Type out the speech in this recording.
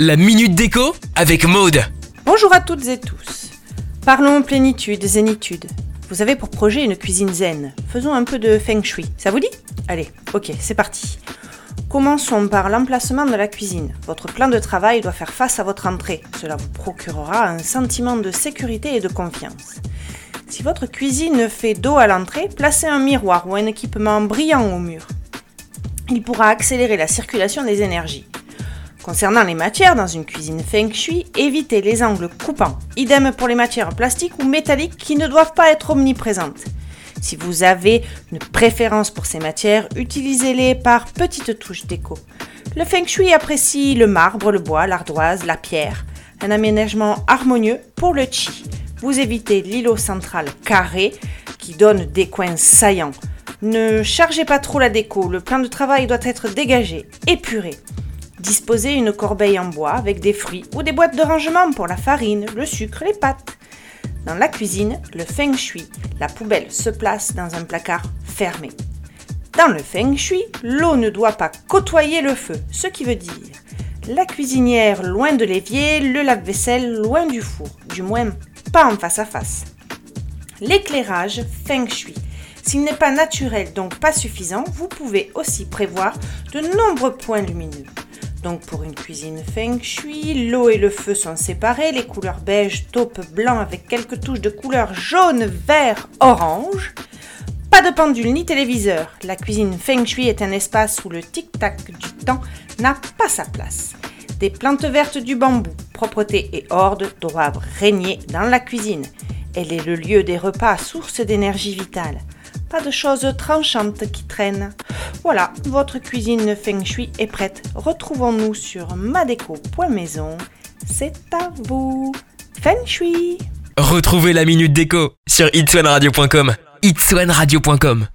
La minute déco avec Maude. Bonjour à toutes et tous. Parlons plénitude, zénitude. Vous avez pour projet une cuisine zen. Faisons un peu de feng shui. Ça vous dit? Allez, ok, c'est parti. Commençons par l'emplacement de la cuisine. Votre plan de travail doit faire face à votre entrée. Cela vous procurera un sentiment de sécurité et de confiance. Si votre cuisine fait dos à l'entrée, placez un miroir ou un équipement brillant au mur. Il pourra accélérer la circulation des énergies. Concernant les matières dans une cuisine feng shui, évitez les angles coupants. Idem pour les matières plastiques ou métalliques qui ne doivent pas être omniprésentes. Si vous avez une préférence pour ces matières, utilisez-les par petites touches déco. Le feng shui apprécie le marbre, le bois, l'ardoise, la pierre. Un aménagement harmonieux pour le chi. Vous évitez l'îlot central carré qui donne des coins saillants. Ne chargez pas trop la déco, le plan de travail doit être dégagé, épuré. Disposez une corbeille en bois avec des fruits ou des boîtes de rangement pour la farine, le sucre, les pâtes. Dans la cuisine, le feng shui, la poubelle se place dans un placard fermé. Dans le feng shui, l'eau ne doit pas côtoyer le feu, ce qui veut dire la cuisinière loin de l'évier, le lave-vaisselle loin du four, du moins pas en face à face. L'éclairage feng shui. S'il n'est pas naturel, donc pas suffisant, vous pouvez aussi prévoir de nombreux points lumineux. Donc pour une cuisine feng shui, l'eau et le feu sont séparés, les couleurs beige, taupe, blanc avec quelques touches de couleurs jaune, vert, orange. Pas de pendule ni téléviseur. La cuisine feng shui est un espace où le tic-tac du temps n'a pas sa place. Des plantes vertes du bambou, propreté et ordre doivent régner dans la cuisine. Elle est le lieu des repas, source d'énergie vitale. Pas de choses tranchantes qui traînent. Voilà, votre cuisine feng shui est prête. Retrouvons-nous sur madeco.maison. C'est à vous. Feng shui. Retrouvez la minute déco sur itswanradio.com. itswanradio.com